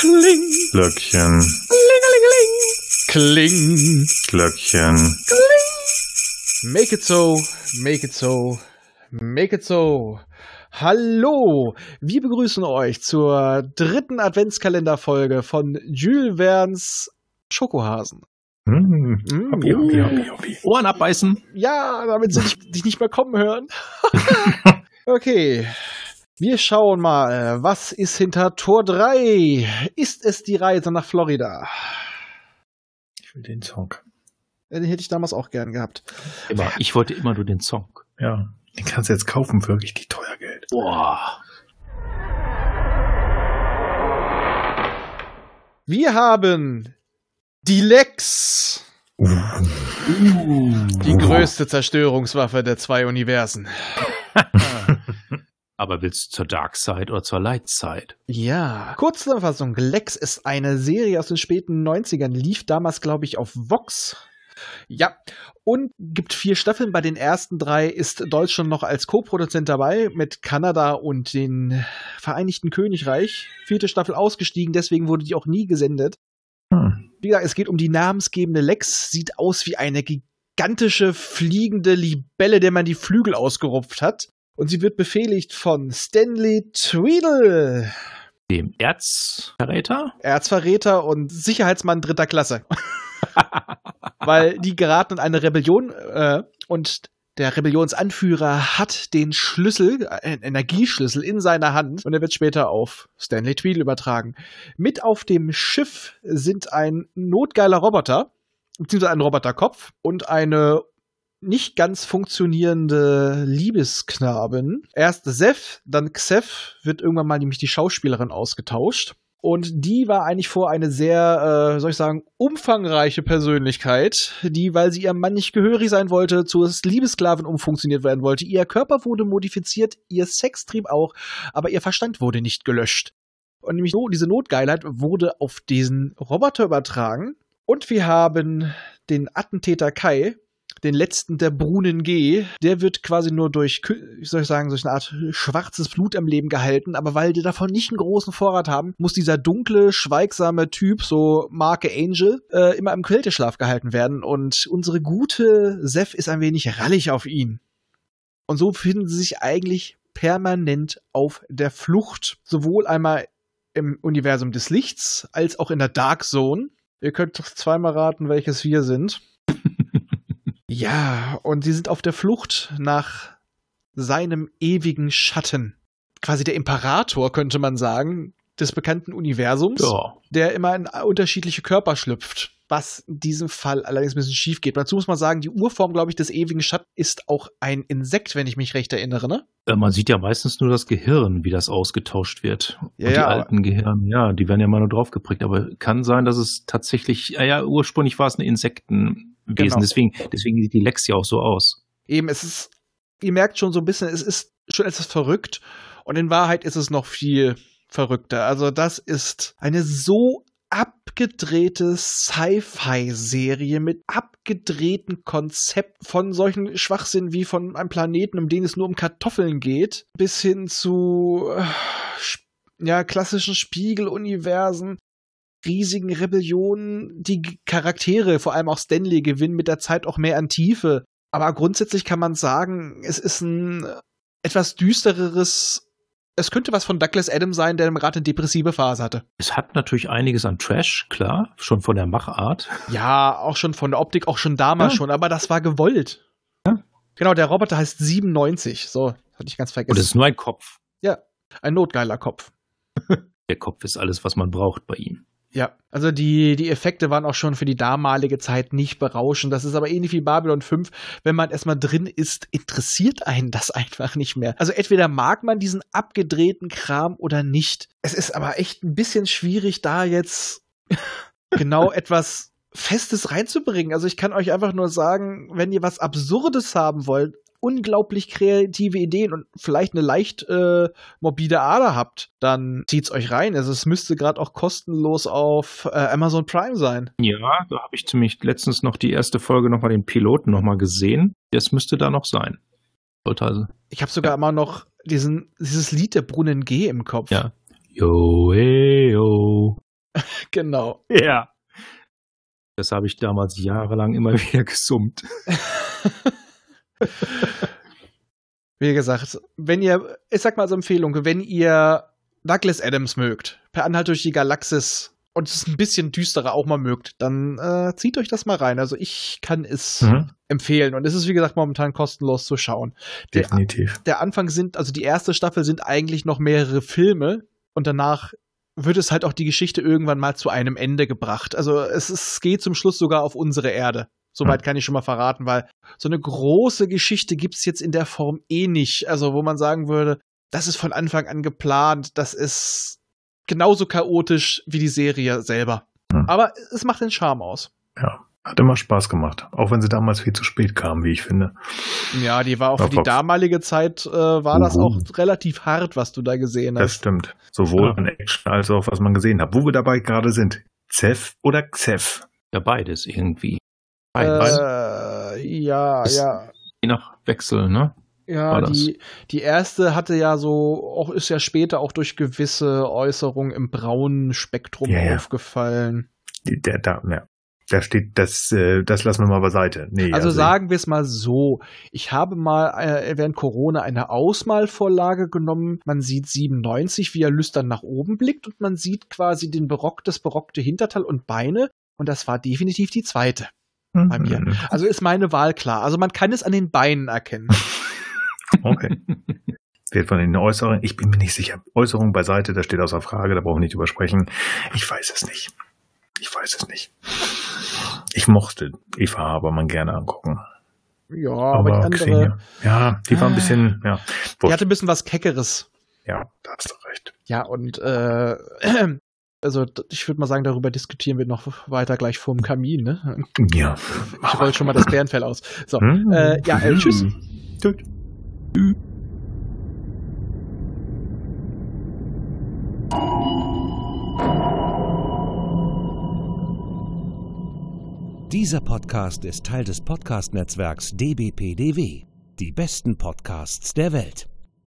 Kling. Glöckchen. Kling. Glöckchen. Make it so, make it so, make it so. Hallo, wir begrüßen euch zur dritten Adventskalenderfolge von Jules Verne's Schokohasen. Mm. Mm, Hoppi, hoppi, hoppi, hoppi. Ohren abbeißen. Ja, damit sie dich, dich nicht mehr kommen hören. okay. Wir schauen mal, was ist hinter Tor 3? Ist es die Reise nach Florida? Ich will den Song. Den hätte ich damals auch gern gehabt. Immer. Ich wollte immer nur den Song. Ja, den kannst du jetzt kaufen für richtig teuer Geld. Boah. Wir haben die Lex. Die größte Zerstörungswaffe der zwei Universen. Aber willst du zur Dark Side oder zur Light Side? Ja. Kurzzusammenfassung. Lex ist eine Serie aus den späten 90ern, lief damals, glaube ich, auf Vox. Ja, und gibt vier Staffeln. Bei den ersten drei ist Deutschland noch als Co-Produzent dabei mit Kanada und den Vereinigten Königreich. Vierte Staffel ausgestiegen, deswegen wurde die auch nie gesendet. Hm. Wie gesagt, es geht um die namensgebende Lex. Sieht aus wie eine gigantische fliegende Libelle, der man die Flügel ausgerupft hat. Und sie wird befehligt von Stanley Tweedle, Dem Erzverräter? Erzverräter und Sicherheitsmann dritter Klasse. Weil die geraten in eine Rebellion äh, und der Rebellionsanführer hat den Schlüssel, einen Energieschlüssel in seiner Hand und er wird später auf Stanley Tweedle übertragen. Mit auf dem Schiff sind ein notgeiler Roboter, beziehungsweise ein Roboterkopf und eine nicht ganz funktionierende Liebesknabin. Erst Seth, dann Xef, wird irgendwann mal nämlich die Schauspielerin ausgetauscht. Und die war eigentlich vor eine sehr, äh, soll ich sagen, umfangreiche Persönlichkeit, die, weil sie ihrem Mann nicht gehörig sein wollte, zur Liebesklavin umfunktioniert werden wollte. Ihr Körper wurde modifiziert, ihr Sextrieb auch, aber ihr Verstand wurde nicht gelöscht. Und nämlich so, diese Notgeilheit wurde auf diesen Roboter übertragen. Und wir haben den Attentäter Kai, den letzten der Brunnen G, der wird quasi nur durch, wie soll ich sagen, durch eine Art schwarzes Blut am Leben gehalten, aber weil die davon nicht einen großen Vorrat haben, muss dieser dunkle, schweigsame Typ, so Marke Angel, äh, immer im Kälteschlaf gehalten werden und unsere gute Seth ist ein wenig rallig auf ihn. Und so befinden sie sich eigentlich permanent auf der Flucht, sowohl einmal im Universum des Lichts als auch in der Dark Zone. Ihr könnt zweimal raten, welches wir sind. Ja, und sie sind auf der Flucht nach seinem ewigen Schatten. Quasi der Imperator, könnte man sagen, des bekannten Universums, Ja. der immer in unterschiedliche Körper schlüpft. Was in diesem Fall allerdings ein bisschen schief geht. Dazu muss man sagen, die Urform, glaube ich, des ewigen Schatten ist auch ein Insekt, wenn ich mich recht erinnere, ne? Äh, Man sieht ja meistens nur das Gehirn, wie das ausgetauscht wird. Ja, Und die ja, alten Gehirne, ja, die werden ja mal nur drauf geprägt. Aber kann sein, dass es tatsächlich, ja, ja ursprünglich war es ein Insektenwesen. Genau. Deswegen, deswegen sieht die Lex ja auch so aus. Eben, es ist, ihr merkt schon so ein bisschen, es ist schon etwas verrückt und in Wahrheit ist es noch viel verrückter. Also das ist eine so abgedrehte Sci-Fi-Serie mit abgedrehten Konzept von solchen Schwachsinn wie von einem Planeten, um den es nur um Kartoffeln geht, bis hin zu äh, ja, klassischen Spiegeluniversen, riesigen Rebellionen, die Charaktere, vor allem auch Stanley, gewinnen mit der Zeit auch mehr an Tiefe. Aber grundsätzlich kann man sagen, es ist ein etwas düstereres. Es könnte was von Douglas Adams sein, der gerade eine depressive Phase hatte. Es hat natürlich einiges an Trash, klar, schon von der Machart. Ja, auch schon von der Optik, auch schon damals Ja. schon, aber das war gewollt. Ja. Genau, der Roboter heißt 97. So, hatte ich ganz Und vergessen. es ist nur ein Kopf. ein notgeiler Kopf. Der Kopf ist alles, was man braucht bei ihm. Ja, also die, die Effekte waren auch schon für die damalige Zeit nicht berauschend. Das ist aber ähnlich wie Babylon 5. Wenn man erstmal drin ist, interessiert einen das einfach nicht mehr. Also entweder mag man diesen abgedrehten Kram oder nicht. Es ist aber echt ein bisschen schwierig, da jetzt genau etwas Festes reinzubringen. Also ich kann euch einfach nur sagen, wenn ihr was Absurdes haben wollt, unglaublich kreative Ideen und vielleicht eine leicht äh, morbide Ader habt, dann zieht's euch rein. Also es müsste gerade auch kostenlos auf äh, Amazon Prime sein. Ja, da habe ich ziemlich letztens noch die erste Folge nochmal den Piloten nochmal gesehen. Das müsste da noch sein. Sollte also. Ich habe sogar immer noch diesen, dieses Lied der Brunnen G im Kopf. Ja. Yo, hey, yo. Genau. Ja. Das habe ich damals jahrelang immer wieder gesummt. Wie gesagt, wenn ihr, ich sag mal als Empfehlung, wenn ihr Douglas Adams mögt, per Anhalt durch die Galaxis und es ein bisschen düsterer auch mal mögt, dann äh, zieht euch das mal rein. Also ich kann es Mhm. empfehlen und es ist wie gesagt momentan kostenlos zu schauen. Der, Definitiv. der Anfang sind, also die erste Staffel sind eigentlich noch mehrere Filme und danach wird es halt auch die Geschichte irgendwann mal zu einem Ende gebracht. Also es, es geht zum Schluss sogar auf unsere Erde. Soweit kann ich schon mal verraten, weil so eine große Geschichte gibt's jetzt in der Form eh nicht. Also wo man sagen würde, das ist von Anfang an geplant, das ist genauso chaotisch wie die Serie selber. Hm. Aber es macht den Charme aus. Ja. Hat immer Spaß gemacht. Auch wenn sie damals viel zu spät kam, wie ich finde. Ja, die war auch für die damalige Zeit, äh, war das Uhu. auch relativ hart, was du da gesehen Das hast. stimmt. Sowohl Ja. in Action als auch was man gesehen hat. Wo wir dabei gerade sind. Zef oder Xef? Ja, beides irgendwie. Beides. Äh, ja, Das- ja. Je nach Wechsel, ne? Ja, die, die erste hatte ja so, auch ist ja später auch durch gewisse Äußerungen im braunen Spektrum Ja, ja. aufgefallen. Die- Der, da, ja. Da steht, das, äh, das lassen wir mal beiseite. Nee, Also, sagen wir es mal so, ich habe mal äh, während Corona eine Ausmalvorlage genommen. Man sieht 97, wie er lüstern nach oben blickt und man sieht quasi den Barock, das barockte Hinterteil und Beine. Und das war definitiv die zweite. Bei mir. Mhm. Also ist meine Wahl klar. Also man kann es an den Beinen erkennen. Okay. Wird von den Äußerungen, ich bin mir nicht sicher. Äußerungen beiseite, das steht außer Frage, da brauchen wir nicht drüber sprechen. Ich weiß es nicht. Ich weiß es nicht. Ich mochte Eva Habermann gerne angucken. Ja, aber, die andere, Xenia- ja, die war ein bisschen, ja. die wurscht. hatte ein bisschen was Keckeres. Ja, da hast du recht. Ja, und äh, also ich würde mal sagen, darüber diskutieren wir noch weiter gleich vorm Kamin. Ne? Ja. Ich roll schon mal das Bärenfell aus. So, Hm? äh, ja, äh, tschüss. Tschüss. Dieser Podcast ist Teil des Podcast-Netzwerks dbpdw. Die besten Podcasts der Welt.